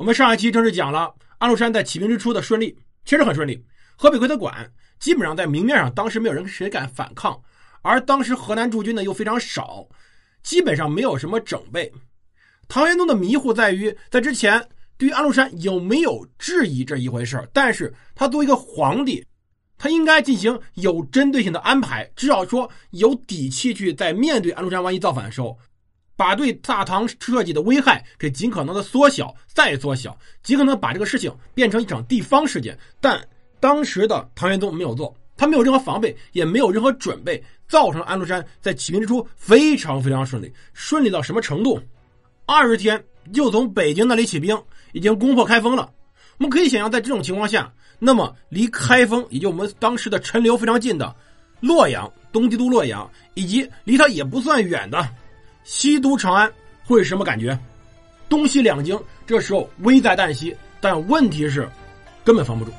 我们上一期正式讲了安禄山在起兵之初的顺利，确实很顺利。河北归他管，基本上在明面上，当时没有人谁敢反抗，而当时河南驻军呢又非常少，基本上没有什么整备。唐玄宗的迷糊在于，在之前对于安禄山有没有质疑这一回事但是他作为一个皇帝，他应该进行有针对性的安排，至少说有底气去在面对安禄山万一造反的时候。把对大唐社稷的危害给尽可能的缩小，再缩小，尽可能把这个事情变成一场地方事件。但当时的唐玄宗没有做，他没有任何防备，也没有任何准备，造成安禄山在起兵之初非常非常顺利。顺利到什么程度？二十天就从北京那里起兵，已经攻破开封了。我们可以想象，在这种情况下，那么离开封，也就我们当时的陈留非常近的洛阳，东帝都洛阳，以及离他也不算远的。西都长安会是什么感觉？东西两京这时候危在旦夕，但问题是根本防不住。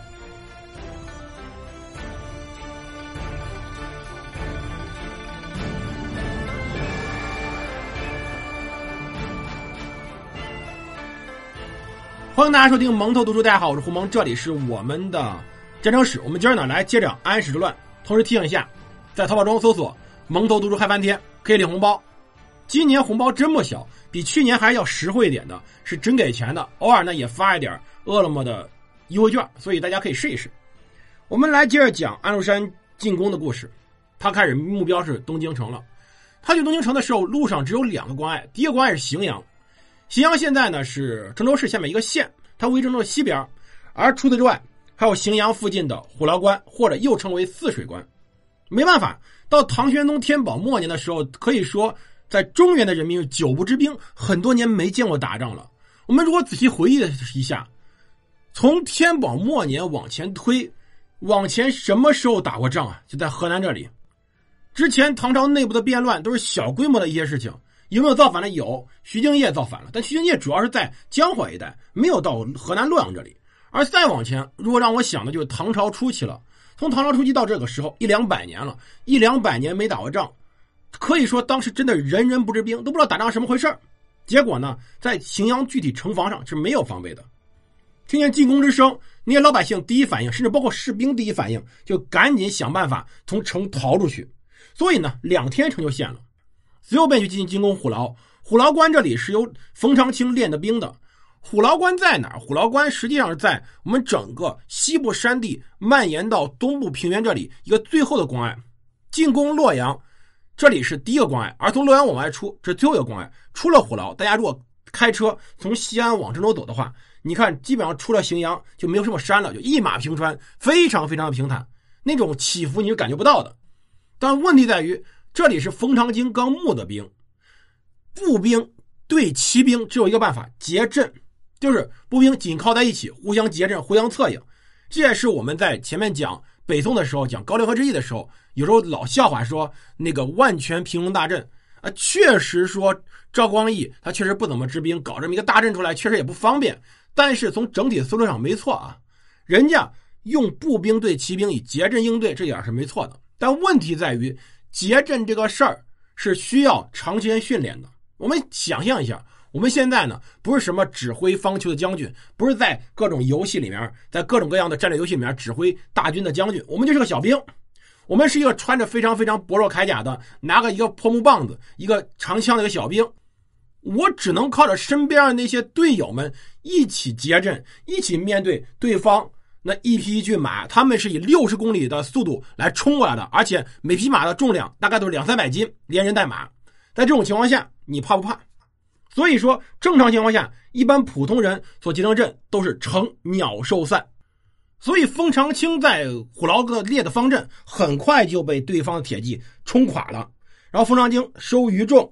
欢迎大家收听蒙头读书，大家好，我是胡蒙，这里是我们的战争史。我们今儿呢来接着安史之乱，同时提醒一下，在淘宝中搜索“蒙头读书嗨翻天”可以领红包。今年红包真不小，比去年还要实惠一点的，是真给钱的。偶尔呢也发一点饿了么的优惠券，所以大家可以试一试。我们来接着讲安禄山进攻的故事。他开始目标是东京城了。他去东京城的时候，路上只有两个关隘，第一个关隘是荥阳。荥阳现在呢是郑州市下面一个县，它位于郑州的西边。而除此之外，还有荥阳附近的虎牢关，或者又称为泗水关。没办法，到唐玄宗天宝末年的时候，可以说。在中原的人民久不知兵，很多年没见过打仗了。我们如果仔细回忆一下，从天宝末年往前推，往前什么时候打过仗啊？就在河南这里。之前唐朝内部的变乱都是小规模的一些事情，有没有造反的？有，徐敬业造反了，但徐敬业主要是在江淮一带，没有到河南洛阳这里。而再往前，如果让我想的，就是唐朝初期了。从唐朝初期到这个时候，一两百年了，一两百年没打过仗。可以说，当时真的人人不知兵，都不知道打仗什么回事结果呢，在荥阳具体城防上是没有防备的。听见进攻之声，那些老百姓第一反应，甚至包括士兵第一反应，就赶紧想办法从城逃出去。所以呢，两天城就陷了。随后便去进行进攻虎牢。虎牢关这里是由冯长青练的兵的。虎牢关在哪儿？虎牢关实际上是在我们整个西部山地蔓延到东部平原这里一个最后的关隘，进攻洛阳。这里是第一个关隘，而从洛阳往外出，这最后一个关隘。出了虎牢，大家如果开车从西安往郑州走的话，你看，基本上出了荥阳就没有什么山了，就一马平川，非常非常的平坦，那种起伏你是感觉不到的。但问题在于，这里是冯长京刚募的兵，步兵对骑兵只有一个办法，结阵，就是步兵紧靠在一起，互相结阵，互相策应。这也是我们在前面讲。北宋的时候讲高陵河之役的时候，有时候老笑话说那个万全平戎大阵啊，确实说赵光义他确实不怎么治兵，搞这么一个大阵出来确实也不方便。但是从整体思路上没错啊，人家用步兵对骑兵以结阵应对，这点是没错的。但问题在于结阵这个事儿是需要长时间训练的。我们想象一下。我们现在呢，不是什么指挥方丘的将军，不是在各种游戏里面，在各种各样的战略游戏里面指挥大军的将军，我们就是个小兵，我们是一个穿着非常非常薄弱铠甲的，拿个一个破木棒子、一个长枪的一个小兵，我只能靠着身边的那些队友们一起结阵，一起面对对方。那一匹一骏马，他们是以六十公里的速度来冲过来的，而且每匹马的重量大概都是两三百斤，连人带马，在这种情况下，你怕不怕？所以说，正常情况下，一般普通人所结成阵都是成鸟兽散。所以，封长清在虎牢个列的方阵很快就被对方的铁骑冲垮了。然后，封长清收余众，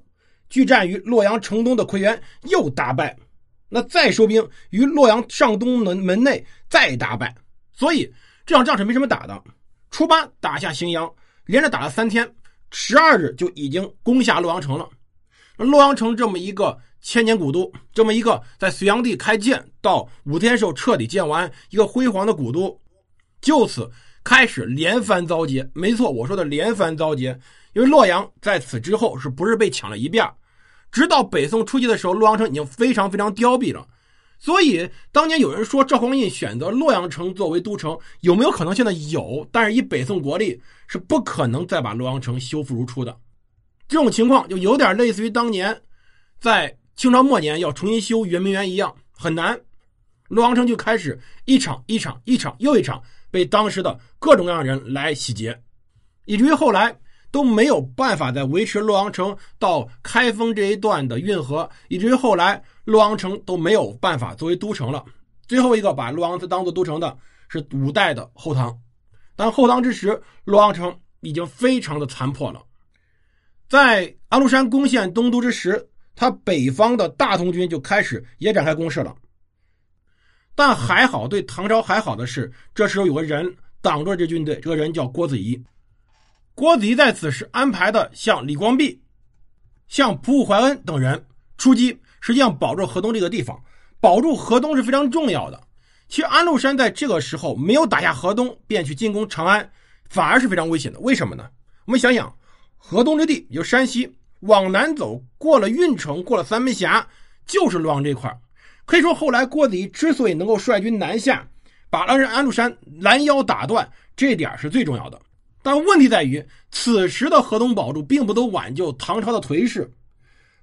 据战于洛阳城东的奎元又大败。那再收兵于洛阳上东门门内再大败。所以，这场仗是没什么打的。初八打下荥阳，连着打了三天，十二日就已经攻下洛阳城了。洛阳城这么一个。千年古都，这么一个在隋炀帝开建到武天寿彻底建完一个辉煌的古都，就此开始连番遭劫。没错，我说的连番遭劫，因为洛阳在此之后是不是被抢了一遍？直到北宋初期的时候，洛阳城已经非常非常凋敝了。所以当年有人说赵匡胤选择洛阳城作为都城，有没有可能性呢？有，但是以北宋国力是不可能再把洛阳城修复如初的。这种情况就有点类似于当年在清朝末年要重新修圆明园一样，很难。洛阳城就开始一场一场一场又一场被当时的各种各样的人来洗劫，以至于后来都没有办法再维持洛阳城到开封这一段的运河，以至于后来洛阳城都没有办法作为都城了。最后一个把洛阳当做都城的是五代的后唐，但后唐之时，洛阳城已经非常的残破了。在安禄山攻陷东都之时，他北方的大同军就开始也展开攻势了。但还好，对唐朝还好的是，这时候有个人挡住了这军队，这个人叫郭子仪。郭子仪在此时安排的向李光弼、向仆户怀恩等人出击，实际上保住河东这个地方。保住河东是非常重要的。其实安禄山在这个时候没有打下河东，便去进攻长安，反而是非常危险的。为什么呢？我们想想，河东之地，就山西往南走，过了运城，过了三门峡，就是洛阳这块可以说，后来郭子仪之所以能够率军南下，把当时安禄山拦腰打断，这点是最重要的。但问题在于，此时的河东保住，并不能挽救唐朝的颓势。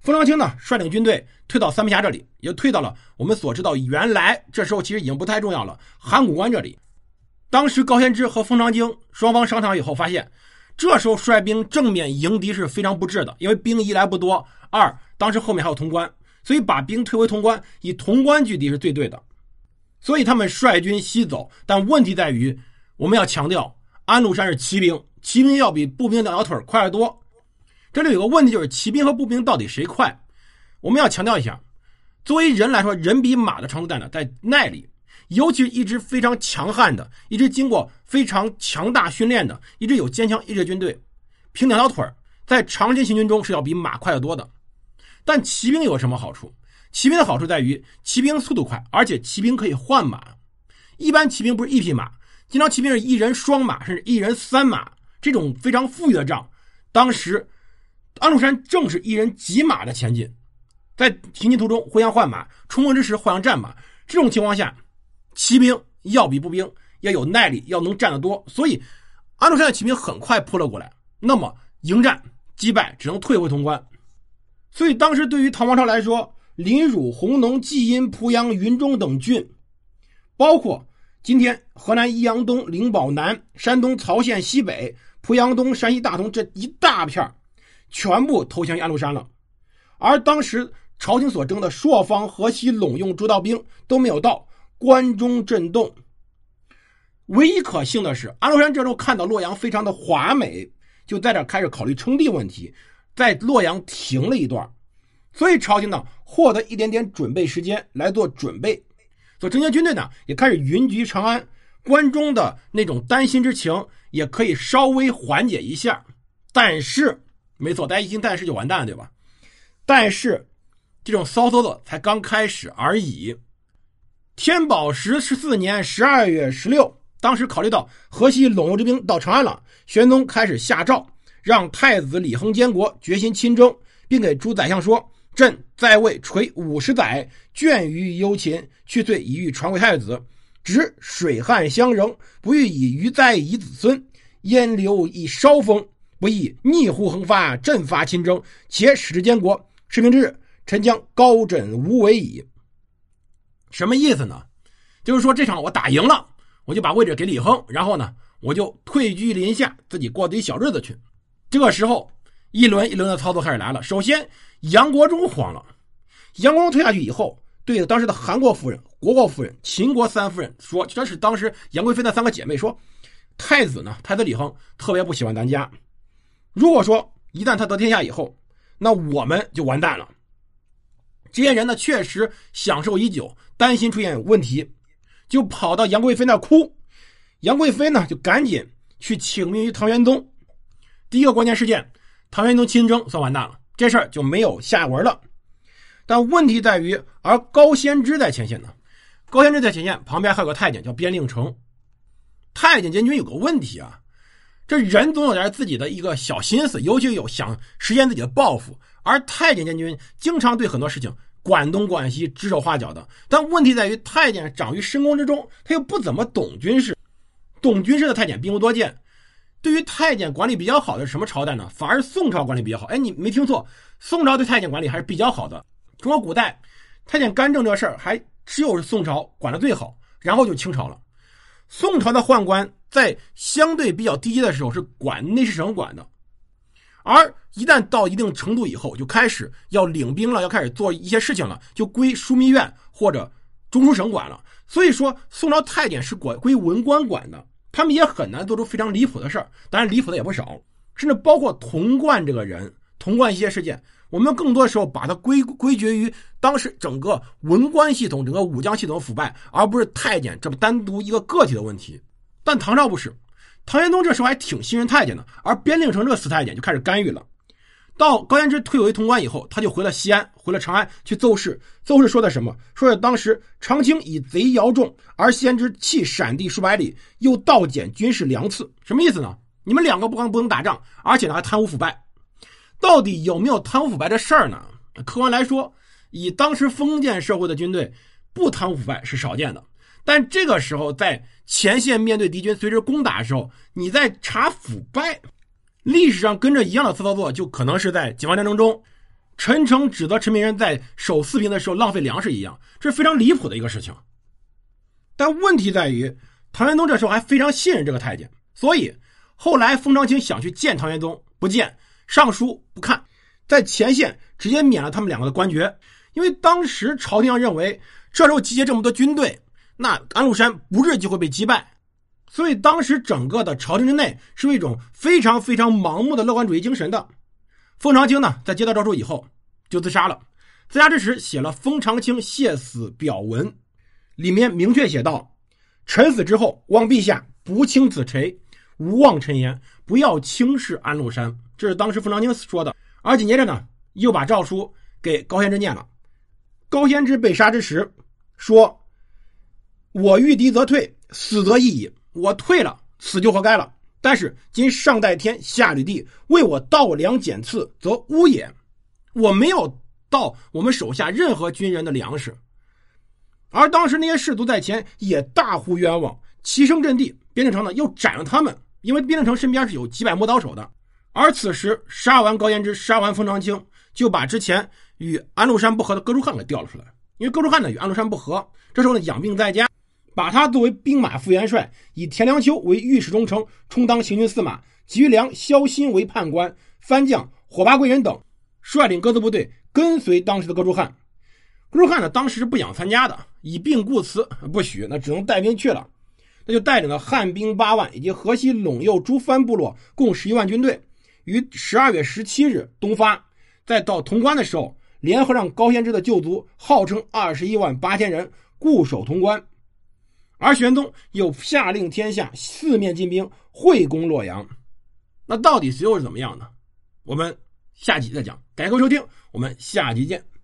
封长清呢，率领军队退到三门峡这里，也退到了我们所知道原来这时候其实已经不太重要了函谷关这里。当时高仙芝和封长清双方商讨以后，发现这时候率兵正面迎敌是非常不智的，因为兵一来不多，二当时后面还有潼关。所以把兵退回潼关，以潼关拒敌是最对的。所以他们率军西走，但问题在于，我们要强调，安禄山是骑兵，骑兵要比步兵两条腿快得多。这里有个问题，就是骑兵和步兵到底谁快？我们要强调一下，作为人来说，人比马的长处在哪？在耐力。尤其是一支非常强悍的、一支经过非常强大训练的、一支有坚强意志的军队，凭两条腿在长时间行军中是要比马快得多的。但骑兵有什么好处？骑兵的好处在于骑兵速度快，而且骑兵可以换马。一般骑兵不是一匹马，经常骑兵是一人双马，甚至一人三马。这种非常富裕的仗，当时安禄山正是一人几马的前进，在行进途中互相换马，冲锋之时互相战马。这种情况下，骑兵要比步兵要有耐力，要能战得多。所以安禄山的骑兵很快扑了过来，那么迎战击败，只能退回潼关。所以当时对于唐王朝来说，临汝、弘农、济阴、濮阳、云中等郡，包括今天河南益阳东、灵宝南、山东曹县西北、濮阳东、山西大同这一大片全部投降于安禄山了。而当时朝廷所征的朔方、河西、陇用诸道兵都没有到，关中震动。唯一可幸的是，安禄山这时候看到洛阳非常的华美，就在这开始考虑称帝问题。在洛阳停了一段，所以朝廷呢获得一点点准备时间来做准备，所征集军队呢也开始云集长安，关中的那种担心之情也可以稍微缓解一下。但是，没错，大家一听但是就完蛋了，对吧？但是，这种骚操作才刚开始而已。天宝十十四年十二月十六，当时考虑到河西陇右之兵到长安了，玄宗开始下诏。让太子李亨监国，决心亲征，并给诸宰相说：“朕在位垂五十载，倦于忧秦，去罪已欲传为太子。只水旱相仍，不欲以余灾以子孙。燕流以稍风，不亦逆乎横发，振发亲征。且使之监国，是明之日，臣将高枕无为矣。”什么意思呢？就是说这场我打赢了，我就把位置给李亨，然后呢，我就退居林下，自己过自己小日子去。这个时候，一轮一轮的操作开始来了。首先，杨国忠慌了。杨国忠退下去以后，对当时的韩国夫人、国国夫人、秦国三夫人说：“这是当时杨贵妃的三个姐妹说，太子呢，太子李亨特别不喜欢咱家。如果说一旦他得天下以后，那我们就完蛋了。”这些人呢，确实享受已久，担心出现问题，就跑到杨贵妃那哭。杨贵妃呢，就赶紧去请命于唐玄宗。第一个关键事件，唐玄宗亲征算完蛋了，这事儿就没有下文了。但问题在于，而高仙芝在前线呢？高仙芝在前线旁边还有个太监叫边令城。太监监军有个问题啊，这人总有点自己的一个小心思，尤其有想实现自己的抱负。而太监监军经常对很多事情管东管西、指手画脚的。但问题在于，太监长于深宫之中，他又不怎么懂军事，懂军事的太监并不多见。对于太监管理比较好的什么朝代呢？反而宋朝管理比较好。哎，你没听错，宋朝对太监管理还是比较好的。中国古代太监干政这事儿，还只有宋朝管的最好，然后就清朝了。宋朝的宦官在相对比较低阶的时候是管内侍省管的，而一旦到一定程度以后，就开始要领兵了，要开始做一些事情了，就归枢密院或者中书省管了。所以说，宋朝太监是管归文官管的。他们也很难做出非常离谱的事儿，当然离谱的也不少，甚至包括童贯这个人，童贯一些事件，我们更多的时候把它归归结于当时整个文官系统、整个武将系统腐败，而不是太监这么单独一个个体的问题。但唐朝不是，唐玄宗这时候还挺信任太监的，而边令城这个死太监就开始干预了。到高仙芝退回潼关以后，他就回了西安，回了长安去奏事。奏事说的什么？说是当时长清以贼摇众，而先知弃闪地数百里，又盗减军事粮次。什么意思呢？你们两个不光不能打仗，而且呢还贪污腐败。到底有没有贪污腐败的事儿呢？客观来说，以当时封建社会的军队，不贪污腐败是少见的。但这个时候在前线面对敌军随时攻打的时候，你在查腐败。历史上跟着一样的次操作，就可能是在解放战争中，陈诚指责陈明仁在守四平的时候浪费粮食一样，这是非常离谱的一个事情。但问题在于，唐玄宗这时候还非常信任这个太监，所以后来封长清想去见唐玄宗，不见，上书不看，在前线直接免了他们两个的官爵，因为当时朝廷上认为，这时候集结这么多军队，那安禄山不日就会被击败。所以当时整个的朝廷之内是一种非常非常盲目的乐观主义精神的。封长清呢，在接到诏书以后就自杀了。自杀之时写了《封长清谢死表文》，里面明确写道：“臣死之后，望陛下不轻子锤，无妄臣言，不要轻视安禄山。”这是当时封长清说的。而紧接着呢，又把诏书给高仙芝念了。高仙芝被杀之时说：“我遇敌则退，死则已矣。”我退了，死就活该了。但是今上代天，下履地，为我盗粮减赐，则污也。我没有盗我们手下任何军人的粮食，而当时那些士卒在前也大呼冤枉，齐声阵地。边令城呢又斩了他们，因为边令城身边是有几百磨刀手的。而此时杀完高延之，杀完封长清，就把之前与安禄山不和的哥舒翰给调了出来。因为哥舒翰呢与安禄山不和，这时候呢养病在家。把他作为兵马副元帅，以田良秋为御史中丞，充当行军司马；吉于良、萧新为判官，番将火八贵人等率领各自部队跟随当时的哥舒翰。哥舒翰呢，当时是不想参加的，以病故辞，不许，那只能带兵去了。那就带领了汉兵八万，以及河西陇右诸藩部落共十一万军队，于十二月十七日东发。在到潼关的时候，联合上高仙芝的旧族，号称二十一万八千人，固守潼关。而玄宗又下令天下四面进兵，会攻洛阳。那到底最后是怎么样呢？我们下集再讲。感谢各位收听，我们下集见。